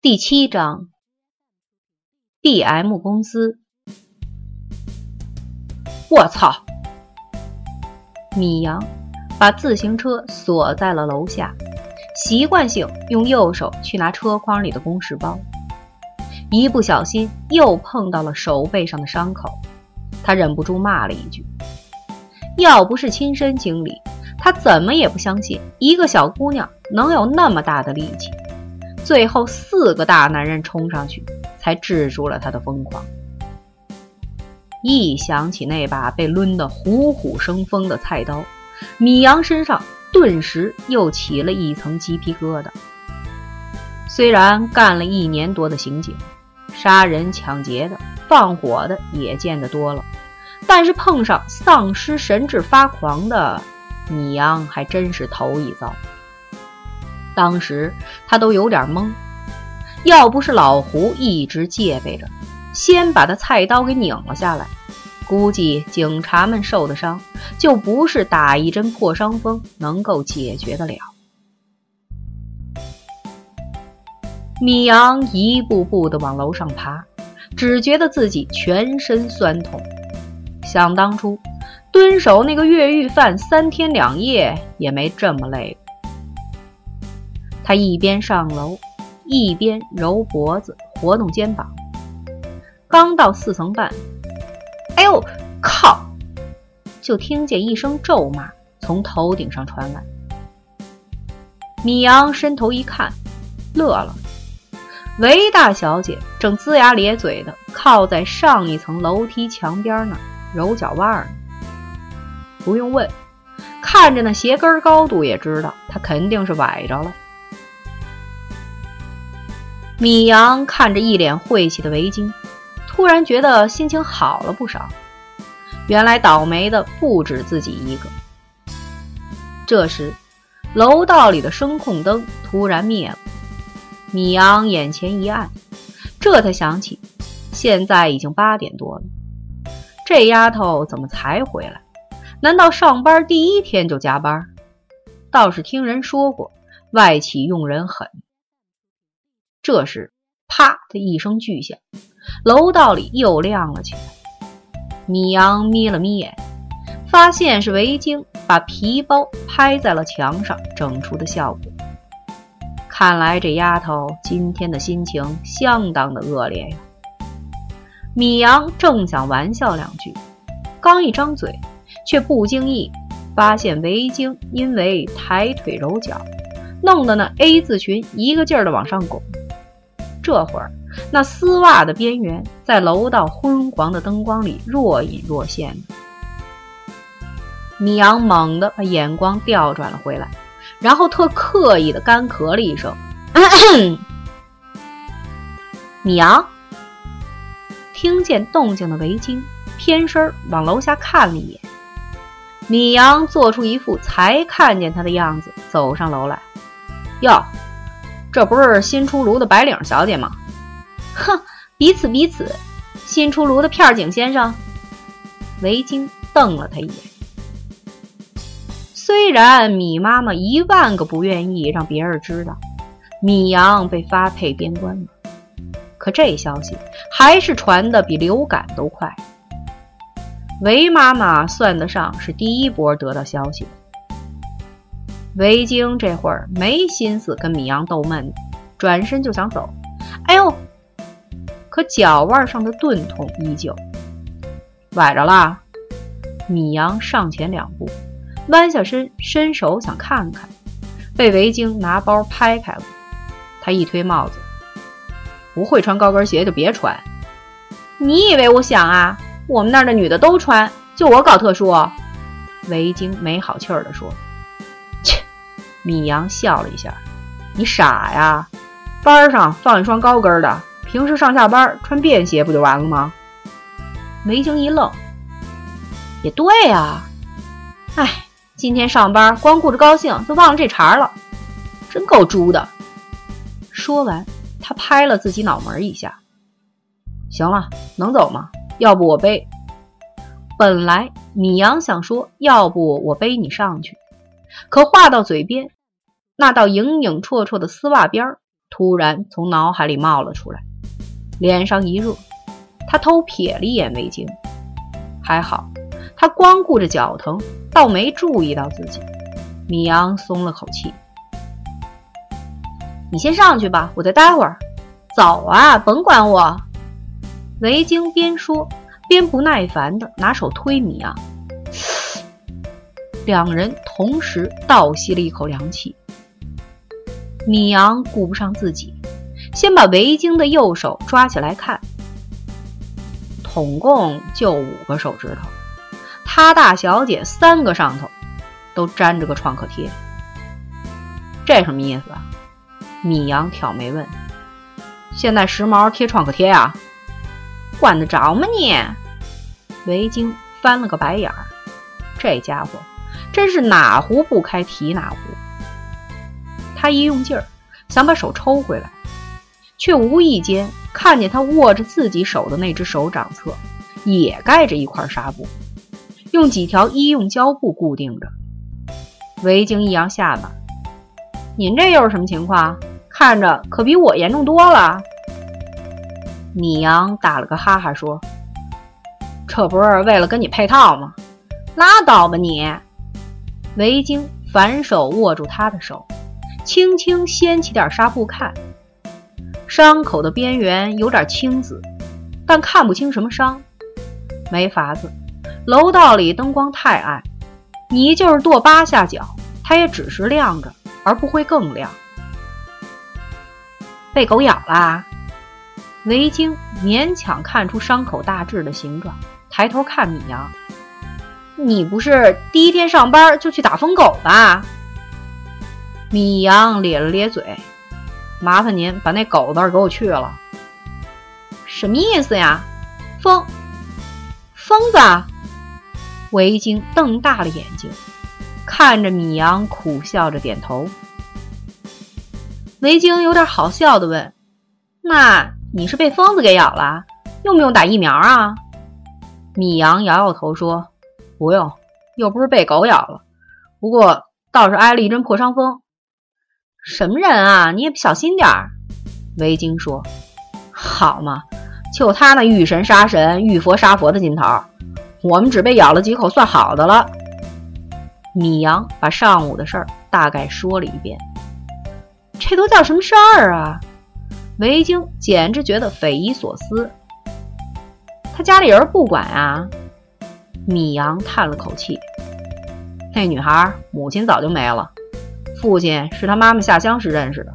第七章，B.M 公司。我操！米阳把自行车锁在了楼下，习惯性用右手去拿车筐里的公事包，一不小心又碰到了手背上的伤口，他忍不住骂了一句：“要不是亲身经历，他怎么也不相信一个小姑娘能有那么大的力气。”最后，四个大男人冲上去，才制住了他的疯狂。一想起那把被抡得虎虎生风的菜刀，米阳身上顿时又起了一层鸡皮疙瘩。虽然干了一年多的刑警，杀人、抢劫的、放火的也见得多了，但是碰上丧尸神智发狂的，米阳还真是头一遭。当时他都有点懵，要不是老胡一直戒备着，先把他菜刀给拧了下来，估计警察们受的伤就不是打一针破伤风能够解决得了。米阳一步步的往楼上爬，只觉得自己全身酸痛。想当初蹲守那个越狱犯三天两夜也没这么累过。他一边上楼，一边揉脖子、活动肩膀。刚到四层半，哎呦，靠！就听见一声咒骂从头顶上传来。米阳伸头一看，乐了。韦大小姐正龇牙咧嘴的靠在上一层楼梯墙边那儿揉脚腕呢。不用问，看着那鞋跟高度也知道，她肯定是崴着了。米阳看着一脸晦气的围巾，突然觉得心情好了不少。原来倒霉的不止自己一个。这时，楼道里的声控灯突然灭了，米阳眼前一暗，这才想起现在已经八点多了，这丫头怎么才回来？难道上班第一天就加班？倒是听人说过，外企用人狠。这时，啪的一声巨响，楼道里又亮了起来。米阳眯了眯眼，发现是围巾把皮包拍在了墙上整出的效果。看来这丫头今天的心情相当的恶劣呀。米阳正想玩笑两句，刚一张嘴，却不经意发现围巾因为抬腿揉脚，弄得那 A 字裙一个劲儿的往上拱。这会儿，那丝袜的边缘在楼道昏黄的灯光里若隐若现。米阳猛地把眼光调转了回来，然后特刻意的干咳了一声。米阳听见动静的围巾偏身往楼下看了一眼，米阳做出一副才看见他的样子，走上楼来。哟。这不是新出炉的白领小姐吗？哼，彼此彼此，新出炉的片警先生。维京瞪了他一眼。虽然米妈妈一万个不愿意让别人知道米阳被发配边关了，可这消息还是传的比流感都快。韦妈妈算得上是第一波得到消息的。维京这会儿没心思跟米阳逗闷，转身就想走。哎呦！可脚腕上的钝痛依旧。崴着了。米阳上前两步，弯下身，伸手想看看，被维京拿包拍开了。他一推帽子：“不会穿高跟鞋就别穿。”你以为我想啊？我们那儿的女的都穿，就我搞特殊。维京没好气儿地说。米阳笑了一下：“你傻呀，班上放一双高跟的，平时上下班穿便鞋不就完了吗？”梅晶一愣：“也对呀，哎，今天上班光顾着高兴，就忘了这茬了，真够猪的。”说完，他拍了自己脑门一下：“行了，能走吗？要不我背。”本来米阳想说：“要不我背你上去。”可话到嘴边。那道影影绰绰的丝袜边突然从脑海里冒了出来，脸上一热，他偷瞥了一眼围巾，还好，他光顾着脚疼，倒没注意到自己。米阳松了口气：“你先上去吧，我再待会儿。走啊，甭管我。”维京边说边不耐烦地拿手推米阳，两人同时倒吸了一口凉气。米阳顾不上自己，先把维京的右手抓起来看，统共就五个手指头，他大小姐三个上头都粘着个创可贴，这什么意思啊？米阳挑眉问：“现在时髦贴创可贴啊？管得着吗你？”维京翻了个白眼儿，这家伙真是哪壶不开提哪壶。他一用劲儿，想把手抽回来，却无意间看见他握着自己手的那只手掌侧，也盖着一块纱布，用几条医用胶布固定着。维京一扬下巴：“您这又是什么情况？看着可比我严重多了。”米阳打了个哈哈说：“这不是为了跟你配套吗？拉倒吧你！”维京反手握住他的手。轻轻掀起点纱布看，伤口的边缘有点青紫，但看不清什么伤。没法子，楼道里灯光太暗，你就是跺八下脚，它也只是亮着，而不会更亮。被狗咬啦！维京勉强看出伤口大致的形状，抬头看米阳：“你不是第一天上班就去打疯狗吧？”米阳咧了咧嘴，麻烦您把那狗字给我去了。什么意思呀？疯疯子！维京瞪大了眼睛，看着米阳，苦笑着点头。维京有点好笑的问：“那你是被疯子给咬了？用不用打疫苗啊？”米阳摇摇头说：“不用，又不是被狗咬了。不过倒是挨了一针破伤风。”什么人啊！你也小心点儿。维京说：“好嘛，就他那遇神杀神、遇佛杀佛的劲头，我们只被咬了几口算好的了。”米阳把上午的事儿大概说了一遍。这都叫什么事儿啊？维京简直觉得匪夷所思。他家里人不管啊？米阳叹了口气：“那女孩母亲早就没了。”父亲是他妈妈下乡时认识的，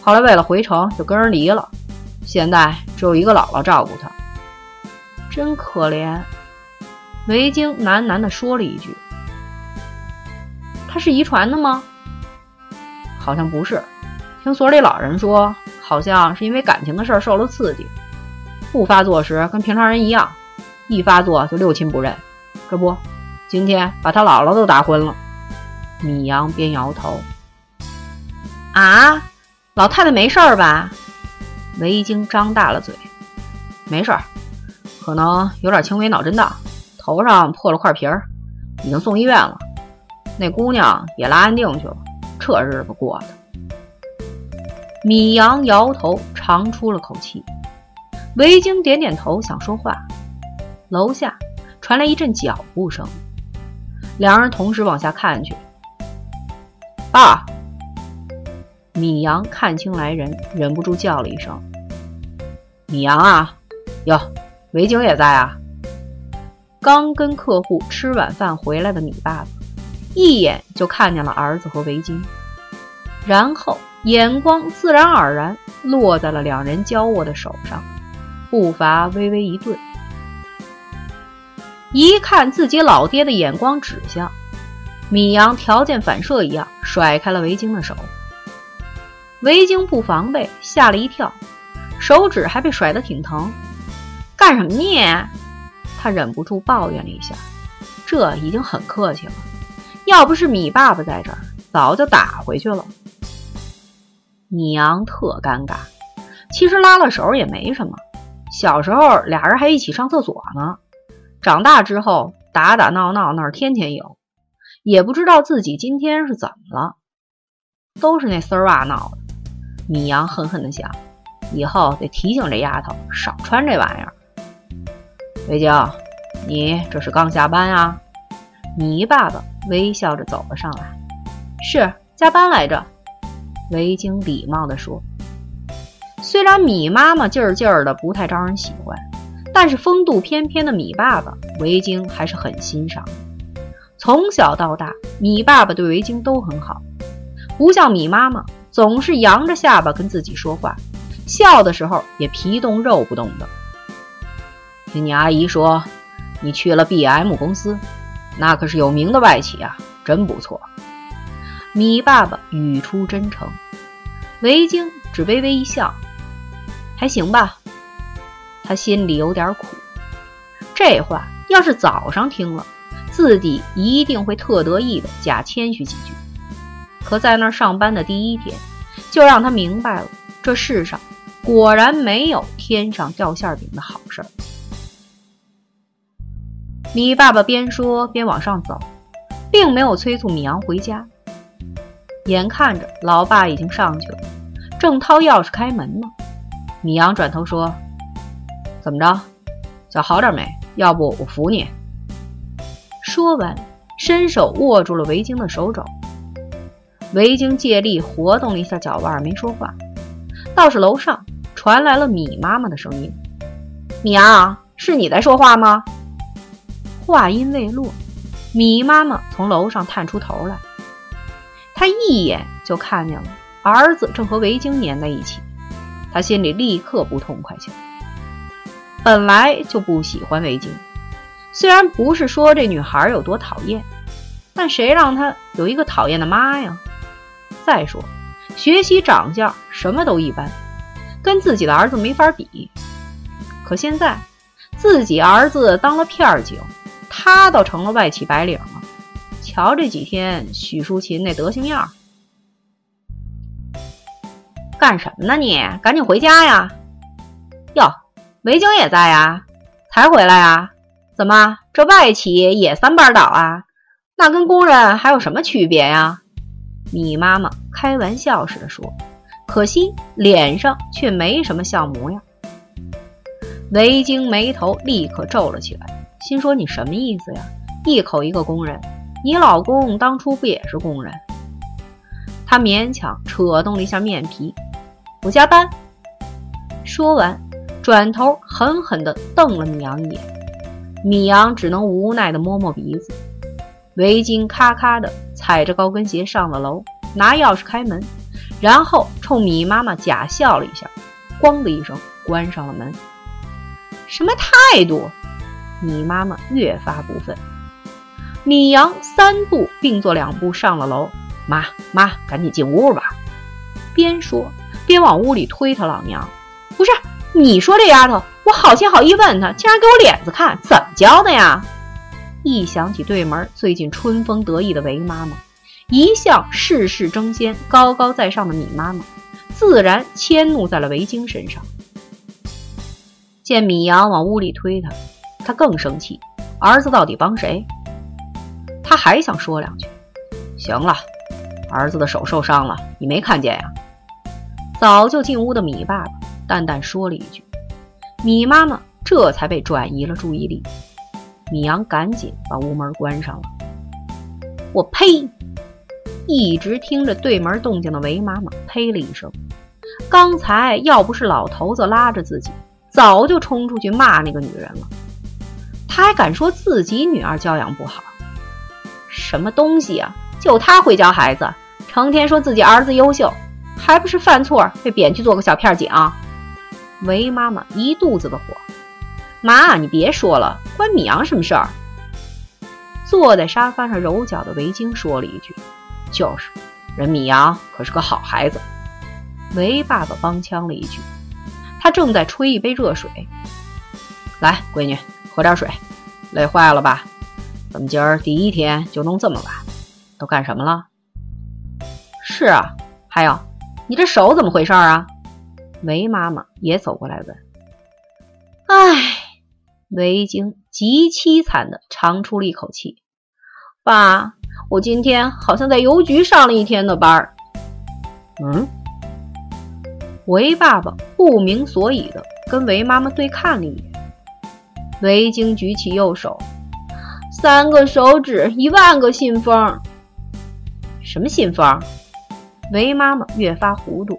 后来为了回城就跟人离了，现在只有一个姥姥照顾他，真可怜。维京喃喃地说了一句：“他是遗传的吗？”好像不是，听所里老人说，好像是因为感情的事受了刺激，不发作时跟平常人一样，一发作就六亲不认。这不，今天把他姥姥都打昏了。米阳边摇头。啊，老太太没事儿吧？维京张大了嘴，没事儿，可能有点轻微脑震荡，头上破了块皮儿，已经送医院了。那姑娘也拉安定去了，这日子过的。米阳摇头，长出了口气。维京点点头，想说话。楼下传来一阵脚步声，两人同时往下看去。爸。米阳看清来人，忍不住叫了一声：“米阳啊，哟，维京也在啊。”刚跟客户吃晚饭回来的米爸爸，一眼就看见了儿子和维京，然后眼光自然而然落在了两人交握的手上，步伐微微一顿，一看自己老爹的眼光指向，米阳条件反射一样甩开了维京的手。维京不防备，吓了一跳，手指还被甩得挺疼。干什么呢？他忍不住抱怨了一下。这已经很客气了，要不是米爸爸在这儿，早就打回去了。米阳特尴尬，其实拉了手也没什么。小时候俩人还一起上厕所呢，长大之后打打闹闹那是天天有，也不知道自己今天是怎么了，都是那丝袜闹的。米阳狠狠地想：“以后得提醒这丫头少穿这玩意儿。”维京，你这是刚下班啊？米爸爸微笑着走了上来：“是加班来着。”维京礼貌地说。虽然米妈妈劲儿劲儿的不太招人喜欢，但是风度翩翩的米爸爸，维京还是很欣赏。从小到大，米爸爸对维京都很好，不像米妈妈总是扬着下巴跟自己说话，笑的时候也皮动肉不动的。听你阿姨说，你去了 B.M 公司，那可是有名的外企啊，真不错。米爸爸语出真诚，维京只微微一笑。还行吧，他心里有点苦。这话要是早上听了，自己一定会特得意的假谦虚几句。可在那儿上班的第一天，就让他明白了，这世上果然没有天上掉馅饼的好事儿。米爸爸边说边往上走，并没有催促米阳回家。眼看着老爸已经上去了，正掏钥匙开门呢。米阳转头说：“怎么着，脚好点没？要不我扶你。”说完，伸手握住了维京的手肘。维京借力活动了一下脚腕，没说话。倒是楼上传来了米妈妈的声音：“米阳，是你在说话吗？”话音未落，米妈妈从楼上探出头来，她一眼就看见了儿子正和维京粘在一起。她心里立刻不痛快起来。本来就不喜欢维京，虽然不是说这女孩有多讨厌，但谁让她有一个讨厌的妈呀？再说，学习长相什么都一般，跟自己的儿子没法比。可现在自己儿子当了片儿警，他倒成了外企白领了。瞧这几天许淑琴那德行样！干什么呢你？赶紧回家呀！哟，维京也在呀，才回来呀？怎么这外企也三班倒啊？那跟工人还有什么区别呀？米妈妈开玩笑似的说，可惜脸上却没什么笑模样。维京眉头立刻皱了起来，心说你什么意思呀？一口一个工人，你老公当初不也是工人？他勉强扯动了一下面皮。我加班。说完，转头狠狠地瞪了米阳一眼。米阳只能无奈地摸摸鼻子。围巾咔咔的踩着高跟鞋上了楼，拿钥匙开门，然后冲米妈妈假笑了一下，咣的一声关上了门。什么态度？米妈妈越发不忿。米阳三步并作两步上了楼。妈妈，赶紧进屋吧。边说。边往屋里推他老娘，不是你说这丫头，我好心好意问她，竟然给我脸子看，怎么教的呀？一想起对门最近春风得意的韦妈妈，一向事事争先、高高在上的米妈妈，自然迁怒在了维京身上。见米阳往屋里推他，他更生气，儿子到底帮谁？他还想说两句，行了，儿子的手受伤了，你没看见呀？早就进屋的米爸爸淡淡说了一句：“米妈妈这才被转移了注意力。”米阳赶紧把屋门关上了。我呸！一直听着对门动静的韦妈妈呸了一声。刚才要不是老头子拉着自己，早就冲出去骂那个女人了。他还敢说自己女儿教养不好？什么东西啊！就他会教孩子，成天说自己儿子优秀。还不是犯错被贬去做个小片警？韦妈妈一肚子的火。妈，你别说了，关米阳什么事儿？坐在沙发上揉脚的维京说了一句：“就是，人米阳可是个好孩子。”维爸爸帮腔了一句：“他正在吹一杯热水。来，闺女，喝点水。累坏了吧？怎么今儿第一天就弄这么晚？都干什么了？是啊，还有。”你这手怎么回事啊？维妈妈也走过来问。唉，韦京极凄惨的长出了一口气。爸，我今天好像在邮局上了一天的班儿。嗯，维爸爸不明所以的跟维妈妈对看了一眼。维京举起右手，三个手指一万个信封。什么信封？维妈妈越发糊涂。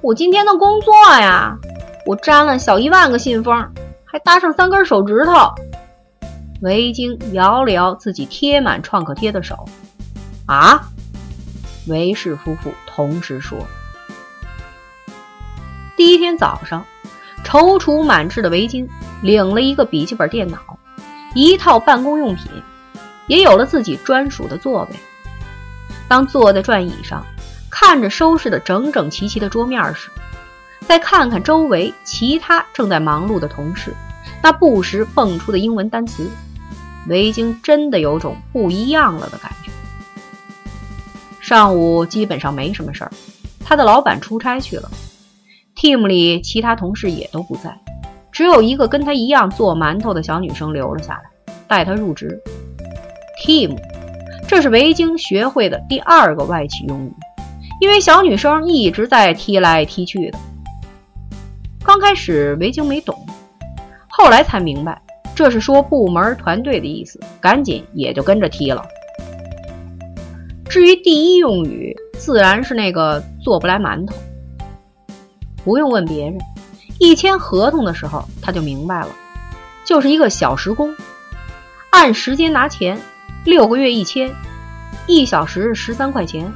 我今天的工作呀，我粘了小一万个信封，还搭上三根手指头。韦京摇了摇自己贴满创可贴的手。啊！韦氏夫妇同时说。第一天早上，踌躇满志的韦京领了一个笔记本电脑，一套办公用品，也有了自己专属的座位。当坐在转椅上，看着收拾的整整齐齐的桌面时，再看看周围其他正在忙碌的同事，那不时蹦出的英文单词，维京真的有种不一样了的感觉。上午基本上没什么事儿，他的老板出差去了，team 里其他同事也都不在，只有一个跟他一样做馒头的小女生留了下来，带他入职。team。这是维京学会的第二个外企用语，因为小女生一直在踢来踢去的。刚开始维京没懂，后来才明白，这是说部门团队的意思，赶紧也就跟着踢了。至于第一用语，自然是那个做不来馒头。不用问别人，一签合同的时候他就明白了，就是一个小时工，按时间拿钱。六个月一千，一小时十三块钱，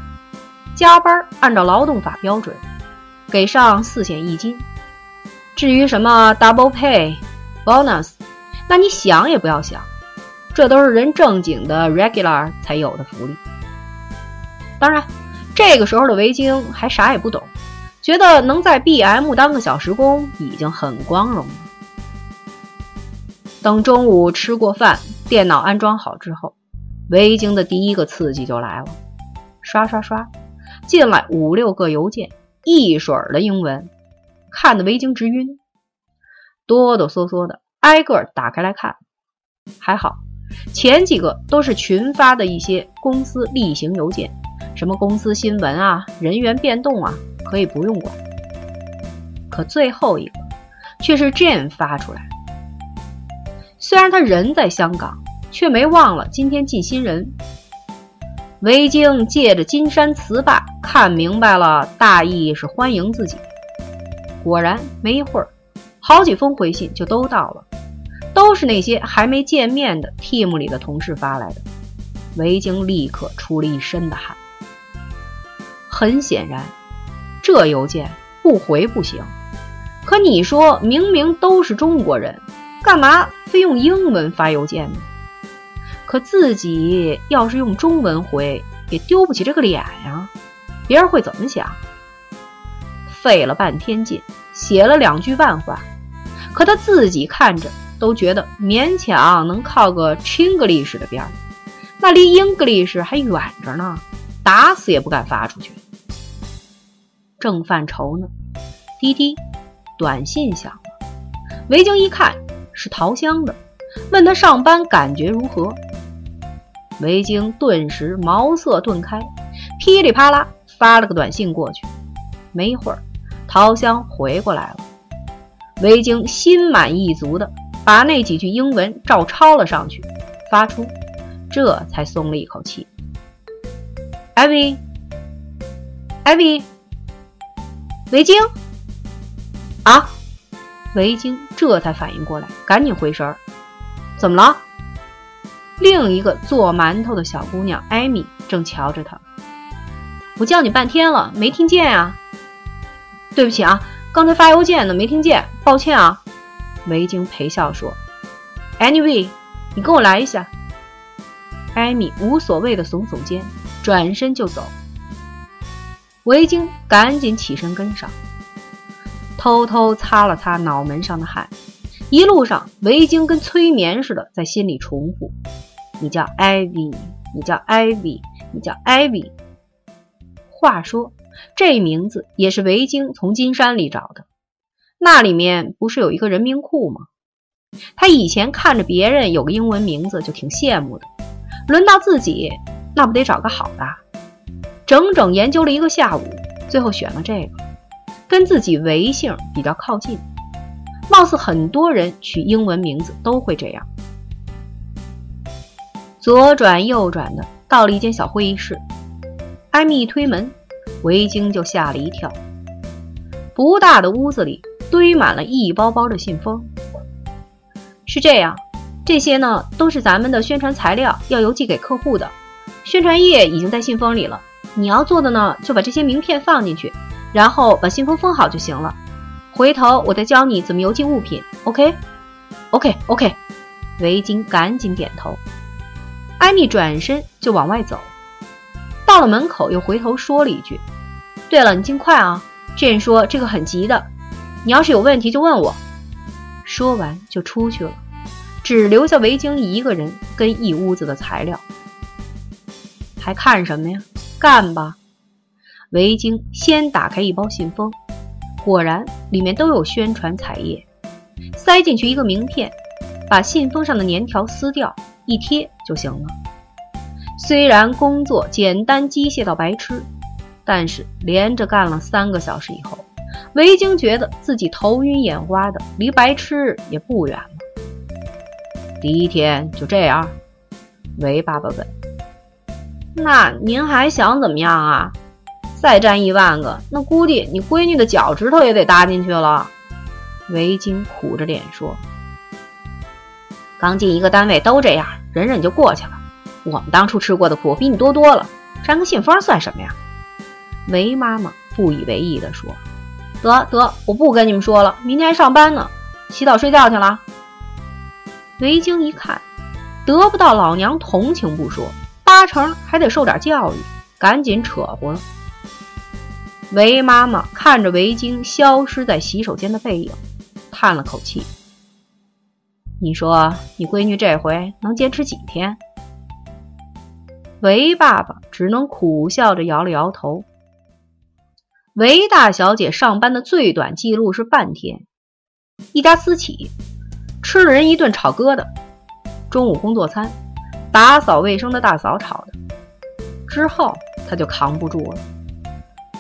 加班按照劳动法标准，给上四险一金。至于什么 double pay、bonus，那你想也不要想，这都是人正经的 regular 才有的福利。当然，这个时候的维京还啥也不懂，觉得能在 BM 当个小时工已经很光荣了。等中午吃过饭，电脑安装好之后。维京的第一个刺激就来了，刷刷刷，进来五六个邮件，一水儿的英文，看得维京直晕，哆哆嗦嗦的挨个打开来看。还好，前几个都是群发的一些公司例行邮件，什么公司新闻啊、人员变动啊，可以不用管。可最后一个却是 Jane 发出来，虽然他人在香港。却没忘了今天进新人。维京借着金山词霸看明白了，大意是欢迎自己。果然没一会儿，好几封回信就都到了，都是那些还没见面的 team 里的同事发来的。维京立刻出了一身的汗。很显然，这邮件不回不行。可你说明明都是中国人，干嘛非用英文发邮件呢？可自己要是用中文回，也丢不起这个脸呀，别人会怎么想？费了半天劲，写了两句万话，可他自己看着都觉得勉强能靠个 Chinglish 的边儿，那离 English 还远着呢，打死也不敢发出去。正犯愁呢，滴滴，短信响了。维京一看是桃香的，问他上班感觉如何。维京顿时茅塞顿开，噼里啪啦发了个短信过去。没一会儿，桃香回过来了。维京心满意足的把那几句英文照抄了上去，发出，这才松了一口气。艾薇，艾薇，维京，啊！维京这才反应过来，赶紧回神儿，怎么了？另一个做馒头的小姑娘艾米正瞧着他。我叫你半天了，没听见啊？对不起啊，刚才发邮件呢，没听见，抱歉啊。维京陪笑说：“Anyway，你跟我来一下。”艾米无所谓的耸耸肩，转身就走。维京赶紧起身跟上，偷偷擦了擦脑门上的汗。一路上，维京跟催眠似的在心里重复。你叫艾薇，你叫艾薇，你叫艾薇。话说，这名字也是维京从金山里找的。那里面不是有一个人名库吗？他以前看着别人有个英文名字就挺羡慕的，轮到自己，那不得找个好的？整整研究了一个下午，最后选了这个，跟自己维姓比较靠近。貌似很多人取英文名字都会这样。左转右转的到了一间小会议室，艾米一推门，维京就吓了一跳。不大的屋子里堆满了一包包的信封。是这样，这些呢都是咱们的宣传材料，要邮寄给客户的。宣传页已经在信封里了。你要做的呢，就把这些名片放进去，然后把信封封好就行了。回头我再教你怎么邮寄物品。OK？OK？OK？维京赶紧点头。艾米转身就往外走，到了门口又回头说了一句：“对了，你尽快啊。”这说这个很急的，你要是有问题就问我。说完就出去了，只留下维京一个人跟一屋子的材料。还看什么呀？干吧！维京先打开一包信封，果然里面都有宣传彩页，塞进去一个名片，把信封上的粘条撕掉，一贴就行了。虽然工作简单机械到白痴。但是连着干了三个小时以后，维京觉得自己头晕眼花的，离白痴也不远了。第一天就这样，维爸爸问：“那您还想怎么样啊？再占一万个，那估计你闺女的脚趾头也得搭进去了。”维京苦着脸说：“刚进一个单位都这样，忍忍就过去了。我们当初吃过的苦比你多多了，粘个信封算什么呀？”韦妈妈不以为意地说：“得得，我不跟你们说了，明天还上班呢，洗澡睡觉去了。”维京一看，得不到老娘同情不说，八成还得受点教育，赶紧扯呼了。韦妈妈看着维京消失在洗手间的背影，叹了口气：“你说你闺女这回能坚持几天？”韦爸爸只能苦笑着摇了摇头。韦大小姐上班的最短记录是半天，一家私企，吃了人一顿炒疙瘩，中午工作餐，打扫卫生的大嫂炒的，之后她就扛不住了，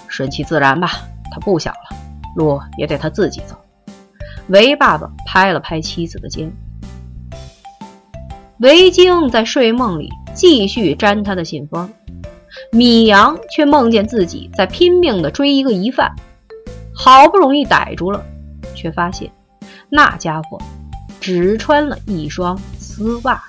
顺其自然吧，她不小了，路也得她自己走。韦爸爸拍了拍妻子的肩，韦京在睡梦里继续粘他的信封。米阳却梦见自己在拼命地追一个疑犯，好不容易逮住了，却发现那家伙只穿了一双丝袜。